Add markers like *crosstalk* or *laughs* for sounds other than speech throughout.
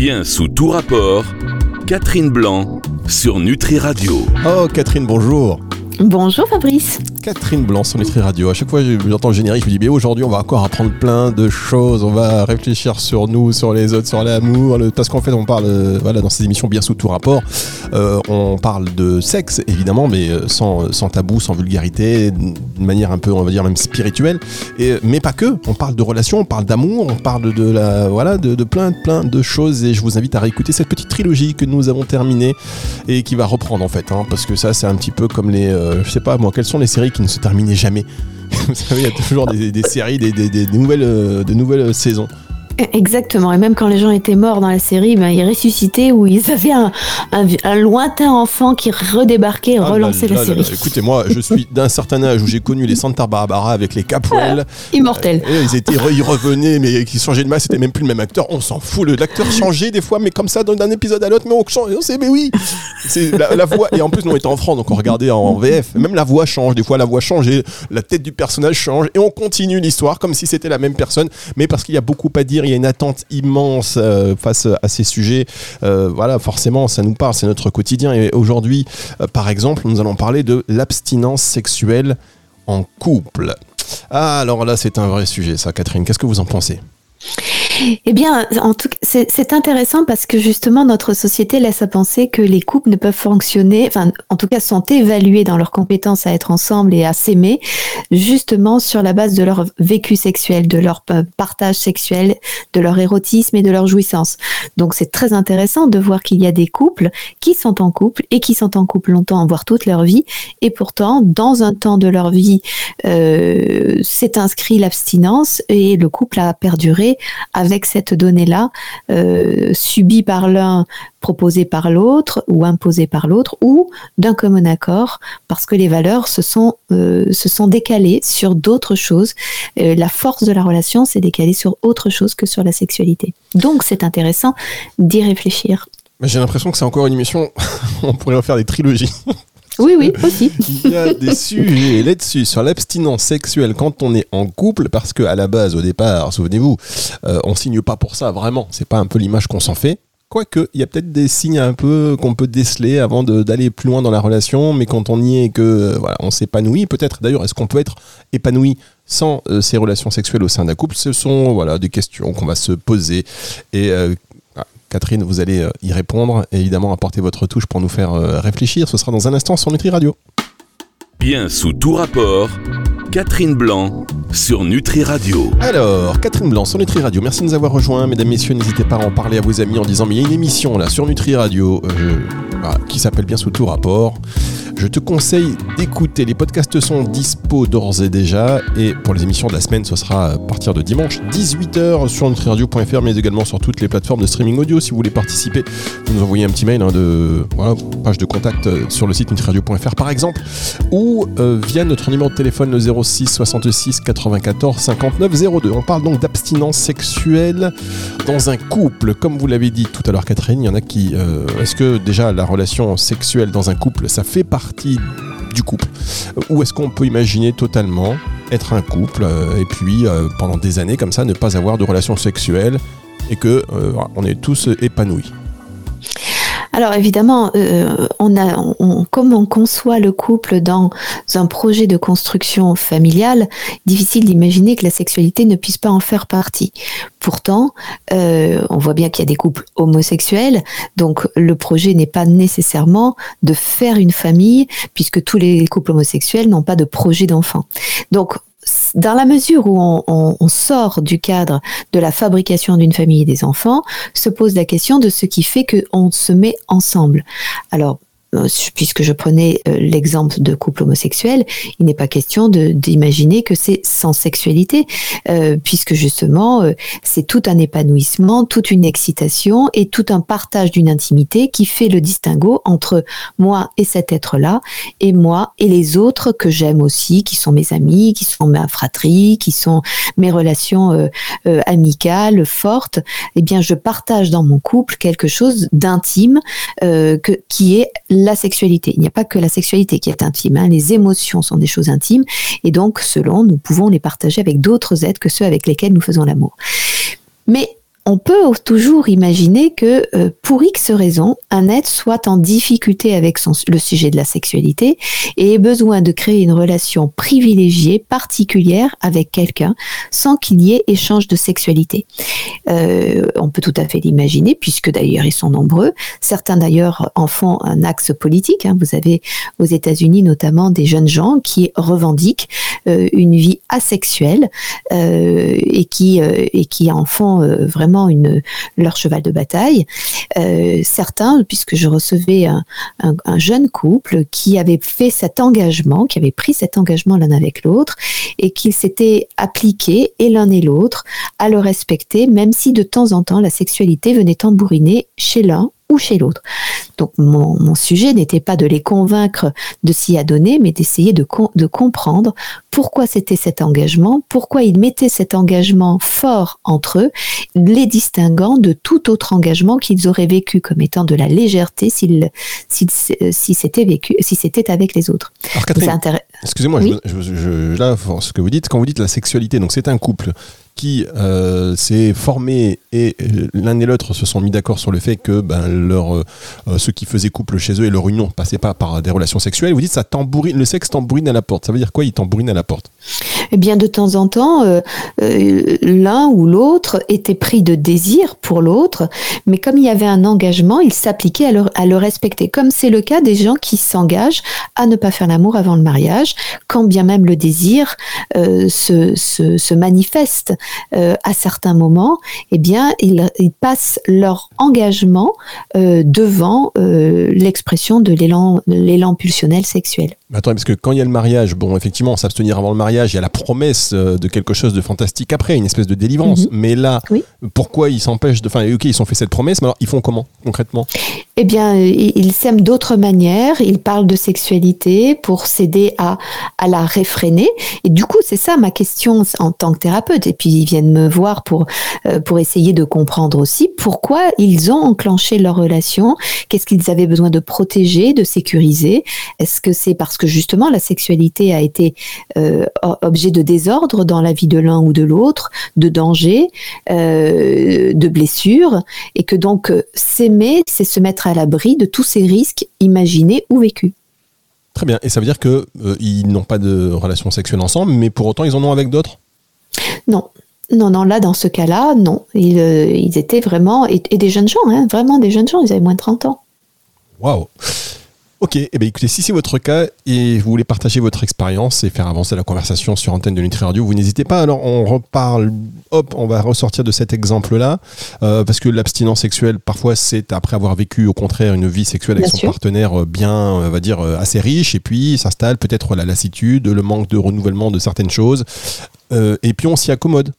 Bien sous tout rapport, Catherine Blanc sur Nutri Radio. Oh Catherine, bonjour. Bonjour Fabrice. Catherine Blanc sur Nutri Radio. À chaque fois j'entends le générique, je me dis, aujourd'hui, on va encore apprendre plein de choses. On va réfléchir sur nous, sur les autres, sur l'amour. Parce qu'en fait, on parle, euh, voilà, dans ces émissions bien sous tout rapport, euh, on parle de sexe, évidemment, mais euh, sans, tabou, sans vulgarité, d'une manière un peu, on va dire, même spirituelle. Mais pas que. On parle de relations, on parle d'amour, on parle de la, voilà, de, plein de choses. Et je vous invite à réécouter cette petite trilogie que nous avons terminée et qui va reprendre, en fait. Hein, parce que ça, c'est un petit peu comme les, je sais pas, moi, quelles sont les séries qui ne se terminaient jamais. *laughs* Vous savez, il y a toujours des, séries, des, euh, nouvelles saisons. Exactement. Et même quand les gens étaient morts dans la série, ben, ils ressuscitaient ou ils avaient un, un, un lointain enfant qui redébarquait et Ah, relançait là, la là, série. là, Écoutez, moi, je suis d'un certain âge où j'ai connu les Santa Barbara avec les Caprel. *laughs* Immortel. Et ils étaient, ils revenaient, mais qui changeaient de masse, c'était même plus le même acteur. On s'en fout. L'acteur changeait des fois, mais comme ça, d'un épisode à l'autre, mais on change. On sait, mais oui. C'est la, la voix. Et en plus, nous, on était en France, donc on regardait en VF. Même la voix change. Des fois, la voix change et la tête du personnage change. Et on continue l'histoire comme si c'était la même personne. Mais parce qu'il y a beaucoup à dire, il y a une attente immense euh, face à ces sujets. Euh, voilà, forcément, ça nous parle. C'est notre quotidien. Et aujourd'hui, euh, par exemple, nous allons parler de l'abstinence sexuelle en couple. Ah, alors là, c'est un vrai sujet, ça, Catherine. Qu'est-ce que vous en pensez? Eh bien, en tout c'est intéressant parce que justement, notre société laisse à penser que les couples ne peuvent fonctionner, enfin, en tout cas, sont évalués dans leurs compétences à être ensemble et à s'aimer, justement sur la base de leur vécu sexuel, de leur pa- partage sexuel, de leur érotisme et de leur jouissance. Donc, c'est très intéressant de voir qu'il y a des couples qui sont en couple et qui sont en couple longtemps, voire toute leur vie, et pourtant, dans un temps de leur vie, euh, s'est inscrit l'abstinence et le couple a perduré cette donnée-là, euh, subie par l'un, proposée par l'autre ou imposée par l'autre, ou d'un commun accord, parce que les valeurs se sont, euh, se sont décalées sur d'autres choses. Euh, la force de la relation s'est décalée sur autre chose que sur la sexualité. Donc c'est intéressant d'y réfléchir. J'ai l'impression que c'est encore une émission. *laughs* On pourrait en faire des trilogies. Oui, oui, aussi. *laughs* Il y a des sujets là-dessus sur l'abstinence sexuelle quand on est en couple, parce que à la base, au départ, souvenez-vous, euh, on signe pas pour ça vraiment. C'est pas un peu l'image qu'on s'en fait. Quoique, il y a peut-être des signes un peu qu'on peut déceler avant d'aller plus loin dans la relation, mais quand on y est et que euh, voilà, on s'épanouit, peut-être. D'ailleurs, est-ce qu'on peut être épanoui sans euh, ces relations sexuelles au sein d'un couple? Ce sont voilà des questions qu'on va se poser et euh, Catherine, vous allez euh, y répondre évidemment apporter votre touche pour nous faire euh, réfléchir. Ce sera dans un instant sur Nutri Radio. Bien sous tout rapport, Catherine Blanc sur Nutri Radio. Alors, Catherine Blanc sur Nutri Radio, merci de nous avoir rejoints. Mesdames, messieurs, n'hésitez pas à en parler à vos amis en disant Mais il y a une émission là sur Nutri Radio euh, voilà, qui s'appelle bien sous tout rapport. Je te conseille d'écouter. Les podcasts sont dispo d'ores et déjà. Et pour les émissions de la semaine, ce sera à partir de dimanche 18h sur nutriradio.fr, mais également sur toutes les plateformes de streaming audio. Si vous voulez participer, vous nous envoyez un petit mail hein, de page de contact euh, sur le site nutriradio.fr par exemple, ou euh, via notre numéro de téléphone le 06 66 94 59 02. On parle donc d'abstinence sexuelle dans un couple. Comme vous l'avez dit tout à l'heure, Catherine, il y en a qui. euh, Est-ce que déjà la relation sexuelle dans un couple, ça fait partie du couple? Ou est-ce qu'on peut imaginer totalement être un couple euh, et puis euh, pendant des années comme ça ne pas avoir de relation sexuelle et que on est tous épanouis? Alors évidemment, euh, on a, on- comme on conçoit le couple dans un projet de construction familiale, difficile d'imaginer que la sexualité ne puisse pas en faire partie. Pourtant, euh, on voit bien qu'il y a des couples homosexuels, donc le projet n'est pas nécessairement de faire une famille, puisque tous les couples homosexuels n'ont pas de projet d'enfant. Donc dans la mesure où on, sort du cadre de la fabrication d'une famille et des enfants, se pose la question de ce qui fait qu'on se met ensemble. Alors, puisque je prenais euh, l'exemple de couple homosexuel, il n'est pas question d'imaginer que c'est sans sexualité, euh, puisque justement, euh, c'est tout un épanouissement, toute une excitation et tout un partage d'une intimité qui fait le distinguo entre moi et cet être-là, et moi et les autres que j'aime aussi, qui sont mes amis, qui sont ma fratrie, qui sont mes relations euh, euh, amicales fortes. Eh bien, je partage dans mon couple quelque chose d'intime euh, qui est la sexualité. Il n'y a pas que la sexualité qui est intime. hein. Les émotions sont des choses intimes et donc, selon, nous pouvons les partager avec d'autres êtres que ceux avec lesquels nous faisons l'amour. Mais on peut toujours imaginer que euh, pour X raisons, un être soit en difficulté avec le sujet de la sexualité et ait besoin de créer une relation privilégiée, particulière avec quelqu'un sans qu'il y ait échange de sexualité. Euh, on peut tout à fait l'imaginer puisque d'ailleurs ils sont nombreux. Certains d'ailleurs en font un axe politique. Hein. Vous avez aux États-Unis notamment des jeunes gens qui revendiquent une vie asexuelle et qui et qui en font vraiment une, leur cheval de bataille. Euh, certains, puisque je recevais un, jeune couple qui avait fait cet engagement, qui avait pris cet engagement l'un avec l'autre, et qu'ils s'étaient appliqués, et l'un et l'autre, à le respecter, même si de temps en temps la sexualité venait tambouriner chez l'un ou chez l'autre. Donc mon, sujet n'était pas de les convaincre de s'y adonner, mais d'essayer de, de comprendre pourquoi c'était cet engagement, pourquoi ils mettaient cet engagement fort entre eux, les distinguant de tout autre engagement qu'ils auraient vécu comme étant de la légèreté s'ils si c'était vécu, si c'était avec les autres. excusez-moi, là, ce que vous dites, quand vous dites la sexualité, donc c'est un couple qui euh, s'est formé et euh, l'un et l'autre se sont mis d'accord sur le fait que ben, leur, euh, ceux qui faisaient couple chez eux et leur union ne passaient pas par des relations sexuelles. Vous dites ça tambourine, le sexe tambourine à la porte. Ça veut dire quoi Il tambourine à la porte? Eh bien, de temps en temps, l'un ou l'autre était pris de désir pour l'autre, mais comme il y avait un engagement, il s'appliquait à le, à le respecter. Comme c'est le cas des gens qui s'engagent à ne pas faire l'amour avant le mariage, quand bien même le désir se, se, se manifeste. Euh, à certains moments, eh bien, ils, passent leur engagement euh, devant euh, l'expression de l'élan, l'élan pulsionnel sexuel. Attends, parce que quand il y a le mariage, bon, effectivement, s'abstenir avant le mariage, il y a la promesse de quelque chose de fantastique après, une espèce de délivrance. Mhm. Mais là, pourquoi ils s'empêchent de. Enfin, ok, ils ont fait cette promesse, mais alors ils font comment concrètement? Eh bien, ils s'aiment d'autres manières. Ils parlent de sexualité pour s'aider à, à la réfréner. Et du coup, c'est ça ma question en tant que thérapeute. Et puis, viennent me voir pour, euh, pour essayer de comprendre aussi pourquoi ils ont enclenché leur relation, qu'est-ce qu'ils avaient besoin de protéger, de sécuriser. Est-ce que c'est parce que justement la sexualité a été euh, objet de désordre dans la vie de l'un ou de l'autre, de danger, euh, de blessures, et que donc s'aimer, c'est se mettre à l'abri de tous ces risques imaginés ou vécus? Très bien. Et ça veut dire qu'ils ils n'ont pas de relation sexuelle ensemble, mais pour autant ils en ont avec d'autres? Non. Non, non, là, dans ce cas-là, non. Ils, euh, étaient vraiment, et, des jeunes gens, hein, vraiment des jeunes gens, ils avaient moins de 30 ans. Waouh Ok, eh bien, écoutez, si c'est votre cas et vous voulez partager votre expérience et faire avancer la conversation sur antenne de Nutri Radio, vous n'hésitez pas. Alors, on reparle, hop, on va ressortir de cet exemple-là, euh, parce que l'abstinence sexuelle, parfois, c'est après avoir vécu, au contraire, une vie sexuelle avec son partenaire euh, bien, on va dire, assez riche, et puis s'installe peut-être la lassitude, le manque de renouvellement de certaines choses, et puis on s'y accommode.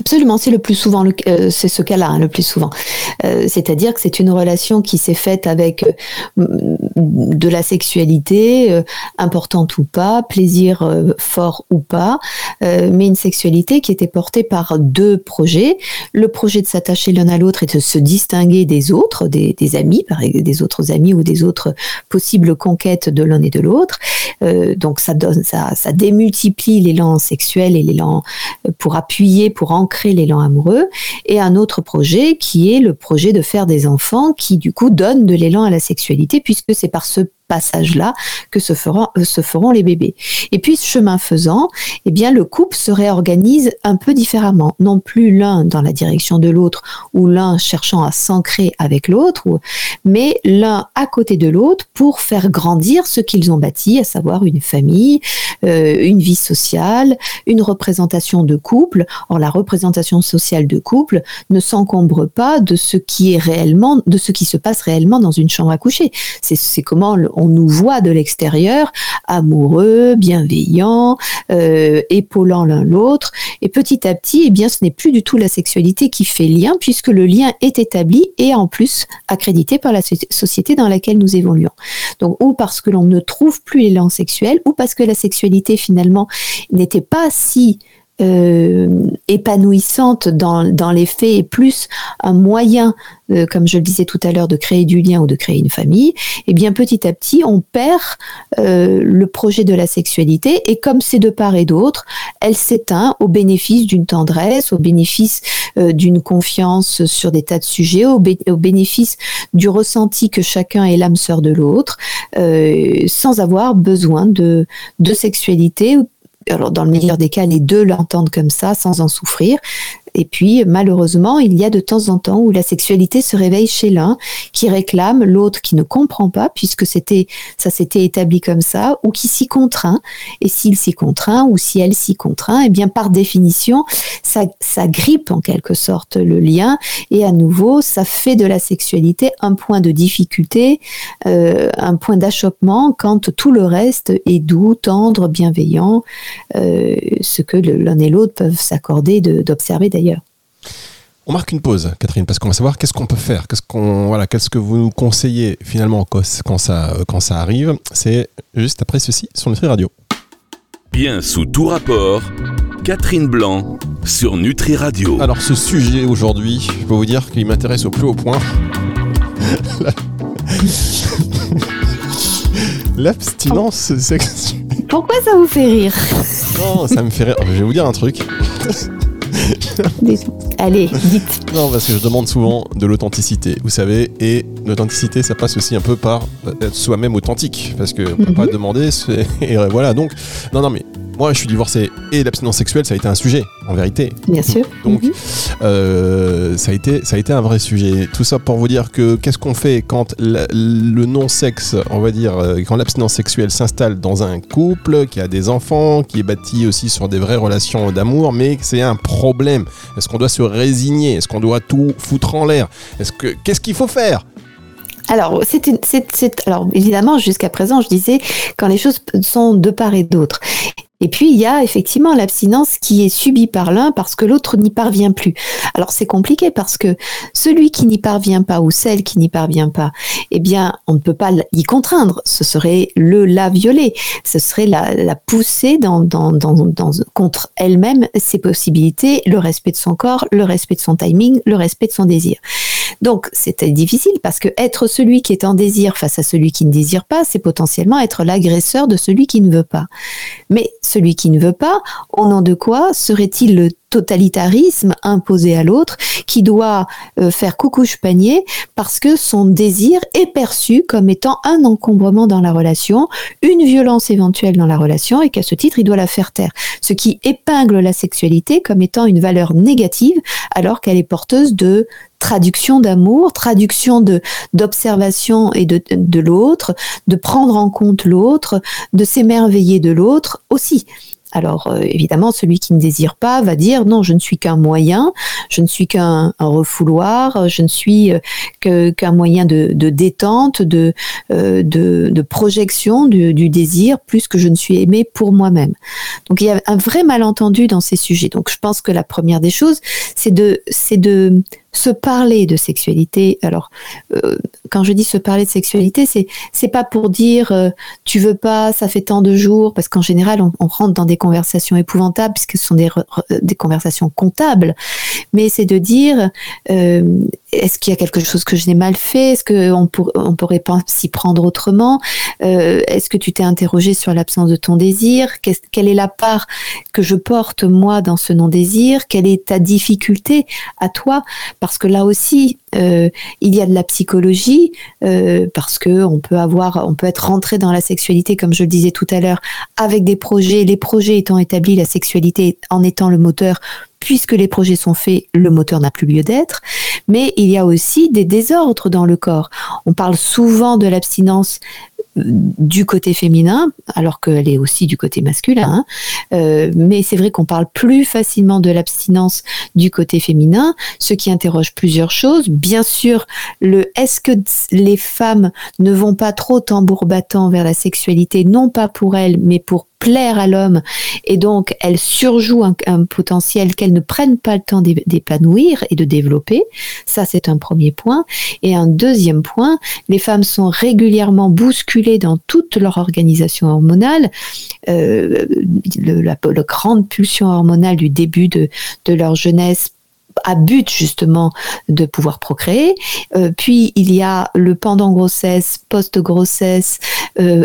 Absolument, c'est le plus souvent, euh, c'est ce cas-là, hein, le plus souvent. Euh, c'est-à-dire que c'est une relation qui s'est faite avec euh, de la sexualité, importante ou pas, plaisir fort ou pas, mais une sexualité qui était portée par deux projets. Le projet de s'attacher l'un à l'autre et de se distinguer des autres, des, amis, des autres amis ou des autres possibles conquêtes de l'un et de l'autre. donc ça donne, ça, ça démultiplie l'élan sexuel et l'élan pour appuyer, pour en créer l'élan amoureux, et un autre projet qui est le projet de faire des enfants qui du coup donne de l'élan à la sexualité puisque c'est par ce passage-là que se feront, euh, se feront les bébés. Et puis, chemin faisant, eh bien, le couple se réorganise un peu différemment. Non plus l'un dans la direction de l'autre ou l'un cherchant à s'ancrer avec l'autre, mais l'un à côté de l'autre pour faire grandir ce qu'ils ont bâti, à savoir une famille, euh, une vie sociale, une représentation de couple. Or, la représentation sociale de couple ne s'encombre pas de ce qui est réellement, de ce qui se passe réellement dans une chambre à coucher. C'est comment on nous voit de l'extérieur, amoureux, bienveillants, euh, épaulant l'un l'autre. Et petit à petit, eh bien, ce n'est plus du tout la sexualité qui fait lien, puisque le lien est établi et en plus accrédité par la société dans laquelle nous évoluons. Donc, ou parce que l'on ne trouve plus l'élan sexuel, ou parce que la sexualité finalement n'était pas si euh, épanouissante dans, les faits et plus un moyen, euh, comme je le disais tout à l'heure, de créer du lien ou de créer une famille, et eh bien petit à petit, on perd euh, le projet de la sexualité et comme c'est de part et d'autre, elle s'éteint au bénéfice d'une tendresse, au bénéfice d'une confiance sur des tas de sujets, au, au, bénéfice du ressenti que chacun est l'âme sœur de l'autre, sans avoir besoin de, de sexualité alors dans le meilleur des cas, les deux l'entendent comme ça, sans en souffrir. Et puis, malheureusement, il y a de temps en temps où la sexualité se réveille chez l'un qui réclame, l'autre qui ne comprend pas, puisque c'était, ça s'était établi comme ça, ou qui s'y contraint. Et s'il s'y contraint, ou si elle s'y contraint, eh bien, par définition, ça, ça grippe en quelque sorte le lien. Et à nouveau, ça fait de la sexualité un point de difficulté, euh, un point d'achoppement quand tout le reste est doux, tendre, bienveillant, euh, ce que l'un et l'autre peuvent s'accorder d'observer d'ailleurs. On marque une pause, Catherine, parce qu'on va savoir qu'est-ce qu'on peut faire, qu'est-ce qu'on voilà, qu'est-ce que vous nous conseillez finalement quand ça quand ça arrive. C'est juste après ceci sur Nutri Radio. Bien sous tout rapport, Catherine Blanc sur Nutri Radio. Alors ce sujet aujourd'hui, je peux vous dire qu'il m'intéresse au plus haut point. *laughs* L'abstinence sexuelle. Pourquoi ça vous fait rire? Non, ça me fait rire. Je vais vous dire un truc. Allez, dites. Non, parce que je demande souvent de l'authenticité, vous savez, et l'authenticité, ça passe aussi un peu par être soi-même authentique, parce que ne peut pas mhm. demander, *laughs* et voilà, donc, non, non, mais moi, je suis divorcé et l'abstinence sexuelle, ça a été un sujet, en vérité. Bien sûr. *laughs* Donc, mhm. euh, ça, a été, ça a été un vrai sujet. Tout ça pour vous dire que qu'est-ce qu'on fait quand le non-sexe, on va dire, euh, quand l'abstinence sexuelle s'installe dans un couple, qui a des enfants, qui est bâti aussi sur des vraies relations d'amour, mais c'est un problème. Est-ce qu'on doit se résigner? Est-ce qu'on doit tout foutre en l'air? Est-ce que qu'est-ce qu'il faut faire? Alors, c'est, alors évidemment, jusqu'à présent, je disais quand les choses sont de part et d'autre. Et puis, il y a effectivement l'abstinence qui est subie par l'un parce que l'autre n'y parvient plus. Alors, c'est compliqué parce que celui qui n'y parvient pas ou celle qui n'y parvient pas, eh bien, on ne peut pas y contraindre. Ce serait le la violer. Ce serait la, pousser dans, dans, dans, contre elle-même ses possibilités, le respect de son corps, le respect de son timing, le respect de son désir. Donc, c'était difficile parce que être celui qui est en désir face à celui qui ne désire pas, c'est potentiellement être l'agresseur de celui qui ne veut pas. Mais celui qui ne veut pas, au nom de quoi serait-il le totalitarisme imposé à l'autre qui doit euh, faire coucouche panier parce que son désir est perçu comme étant un encombrement dans la relation, une violence éventuelle dans la relation et qu'à ce titre il doit la faire taire. Ce qui épingle la sexualité comme étant une valeur négative alors qu'elle est porteuse de traduction d'amour, traduction d'observation et de l'autre, de prendre en compte l'autre, de s'émerveiller de l'autre aussi. Alors euh, évidemment, celui qui ne désire pas va dire non, je ne suis qu'un moyen, je ne suis qu'un refouloir, je ne suis euh, qu'un moyen de, détente, de, euh, de, de, projection du, du, désir, plus que je ne suis aimé pour moi-même. Donc il y a un vrai malentendu dans ces sujets. Donc je pense que la première des choses, c'est de, c'est de se parler de sexualité. Alors, euh, quand je dis se parler de sexualité, c'est c'est pas pour dire euh, tu veux pas, ça fait tant de jours, parce qu'en général on, rentre dans des conversations épouvantables puisque ce sont des conversations comptables. Mais c'est de dire euh, est-ce qu'il y a quelque chose que je n'ai mal fait? Est-ce qu'on on pourrait s'y prendre autrement? Est-ce que tu t'es interrogé sur l'absence de ton désir? Quelle est la part que je porte moi dans ce non-désir? Quelle est ta difficulté à toi? Parce que là aussi, euh, il y a de la psychologie, euh, parce que on peut peut être rentré dans la sexualité, comme je le disais tout à l'heure, avec des projets, les projets étant établis, la sexualité en étant le moteur puisque les projets sont faits, le moteur n'a plus lieu d'être. Mais il y a aussi des désordres dans le corps. On parle souvent de l'abstinence du côté féminin, alors qu'elle est aussi du côté masculin. Hein. Euh, mais c'est vrai qu'on parle plus facilement de l'abstinence du côté féminin, ce qui interroge plusieurs choses. Bien sûr, le est-ce que les femmes ne vont pas trop tambour battant vers la sexualité, non pas pour elles, mais pour plaire à l'homme et donc elles surjouent un, potentiel qu'elles ne prennent pas le temps d'épanouir et de développer. Ça, c'est un premier point. Et un deuxième point, les femmes sont régulièrement bousculées dans toute leur organisation hormonale. Euh, la, grande pulsion hormonale du début de leur jeunesse à but justement de pouvoir procréer. Euh, puis il y a le pendant grossesse, post-grossesse, euh,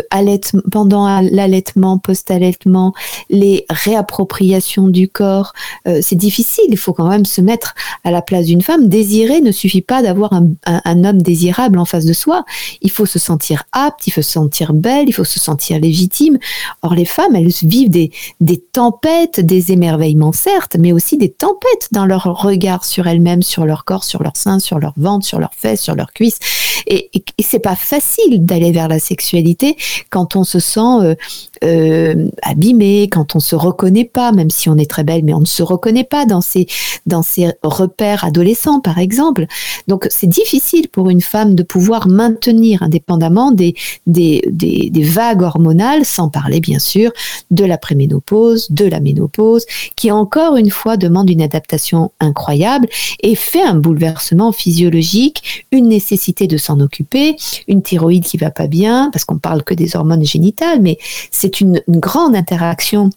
pendant l'allaitement, post-allaitement, les réappropriations du corps. Euh, c'est difficile, il faut quand même se mettre à la place d'une femme. Désirer ne suffit pas d'avoir un, homme désirable en face de soi. Il faut se sentir apte, il faut se sentir belle, il faut se sentir légitime. Or les femmes, elles vivent des, des tempêtes, des émerveillements certes, mais aussi des tempêtes dans leur regard sur elles-mêmes, sur leur corps, sur leur sein, sur leur ventre, sur leurs fesses, sur leurs cuisses. Et, c'est pas facile d'aller vers la sexualité quand on se sent euh, euh, quand on se reconnaît pas, même si on est très belle, mais on ne se reconnaît pas dans ces dans ces repères adolescents, par exemple. Donc c'est difficile pour une femme de pouvoir maintenir indépendamment des des, des, des vagues hormonales, sans parler bien sûr de la préménopause, de la ménopause, qui encore une fois demande une adaptation incroyable et fait un bouleversement physiologique, une nécessité de s'en occuper, une thyroïde qui va pas bien, parce qu'on parle que des hormones génitales, mais c'est une, grande interaction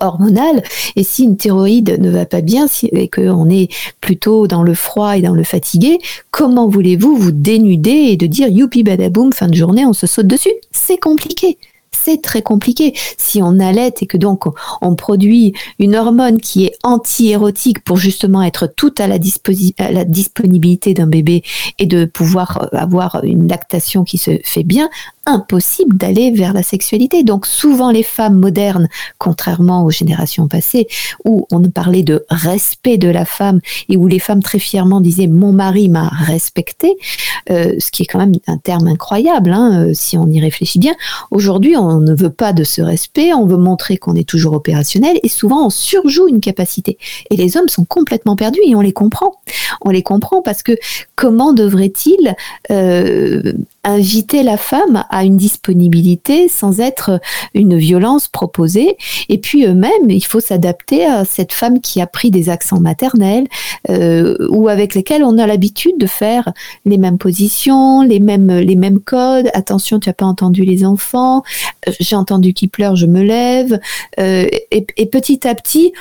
hormonale. Et si une thyroïde ne va pas bien si, et qu'on est plutôt dans le froid et dans le fatigué, comment voulez-vous vous dénuder et de dire youpi badaboum fin de journée on se saute dessus? C'est compliqué. C'est très compliqué. Si on allait et que donc on produit une hormone qui est anti-érotique pour justement être tout à la, à la disponibilité d'un bébé et de pouvoir avoir une lactation qui se fait bien, impossible d'aller vers la sexualité. Donc souvent les femmes modernes, contrairement aux générations passées, où on parlait de respect de la femme et où les femmes très fièrement disaient mon mari m'a respecté, euh, ce qui est quand même un terme incroyable hein, euh, si on y réfléchit bien. Aujourd'hui, on ne veut pas de ce respect, on veut montrer qu'on est toujours opérationnel et souvent on surjoue une capacité. Et les hommes sont complètement perdus et on les comprend. On les comprend parce que comment devrait-il euh, inviter la femme à une disponibilité sans être une violence proposée. Et puis eux-mêmes, il faut s'adapter à cette femme qui a pris des accents maternels euh, ou avec lesquels on a l'habitude de faire les mêmes positions, les mêmes, les mêmes codes. Attention, tu n'as pas entendu les enfants. J'ai entendu qui pleure, je me lève. Euh, et petit à petit,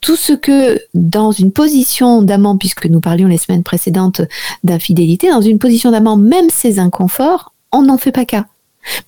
tout ce que dans une position d'amant, puisque nous parlions les semaines précédentes d'infidélité, dans une position d'amant, même ces inconforts, on n'en fait pas cas.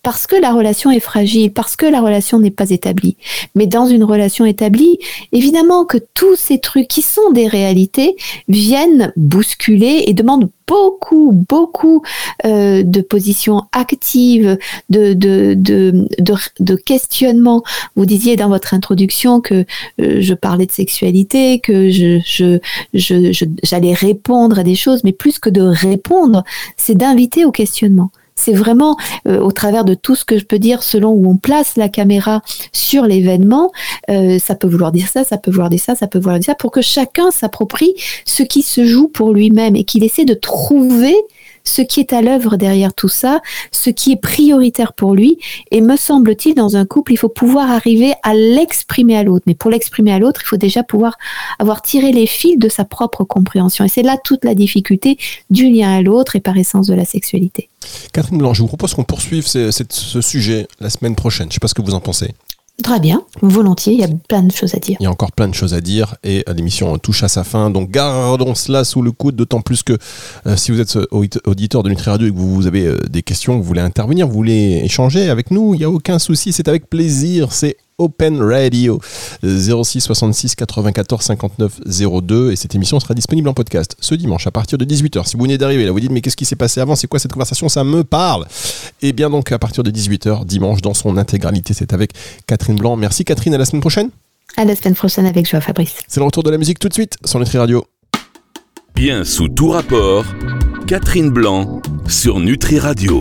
Parce que la relation est fragile, parce que la relation n'est pas établie. Mais dans une relation établie, évidemment que tous ces trucs qui sont des réalités viennent bousculer et demandent beaucoup, beaucoup euh, de positions actives, de, de, de, de, de questionnement. Vous disiez dans votre introduction que euh, je parlais de sexualité, que je, je, je, j'allais répondre à des choses, mais plus que de répondre, c'est d'inviter au questionnement c'est vraiment euh, au travers de tout ce que je peux dire selon où on place la caméra sur l'événement. Euh, ça peut vouloir dire ça, ça peut vouloir dire ça, ça peut vouloir dire ça, pour que chacun s'approprie ce qui se joue pour lui-même et qu'il essaie de trouver ce qui est à l'œuvre derrière tout ça, ce qui est prioritaire pour lui. Et me semble-t-il, dans un couple, il faut pouvoir arriver à l'exprimer à l'autre. Mais pour l'exprimer à l'autre, il faut déjà pouvoir avoir tiré les fils de sa propre compréhension. Et c'est là toute la difficulté du lien à l'autre et par essence de la sexualité. Catherine Blanc, je vous propose qu'on poursuive ce, ce, sujet la semaine prochaine. Je ne sais pas ce que vous en pensez. Très bien, volontiers, il y a plein de choses à dire. Il y a encore plein de choses à dire et euh, l'émission touche à sa fin, donc gardons cela sous le coude, d'autant plus que euh, si vous êtes auditeur de Nutri Radio et que vous avez euh, des questions, vous voulez intervenir, vous voulez échanger avec nous, il n'y a aucun souci, c'est avec plaisir, c'est Open Radio 06 66 94 59 02 et cette émission sera disponible en podcast ce dimanche à partir de 18h. Si vous venez d'arriver là, vous dites mais qu'est-ce qui s'est passé avant? C'est quoi cette conversation? Ça me parle. Et eh bien donc à partir de 18h dimanche dans son intégralité, c'est avec Catherine Blanc. Merci Catherine, à la semaine prochaine. À la semaine prochaine avec Joie Fabrice. C'est le retour de la musique tout de suite sur Nutri Radio. Bien sous tout rapport, Catherine Blanc sur Nutri Radio.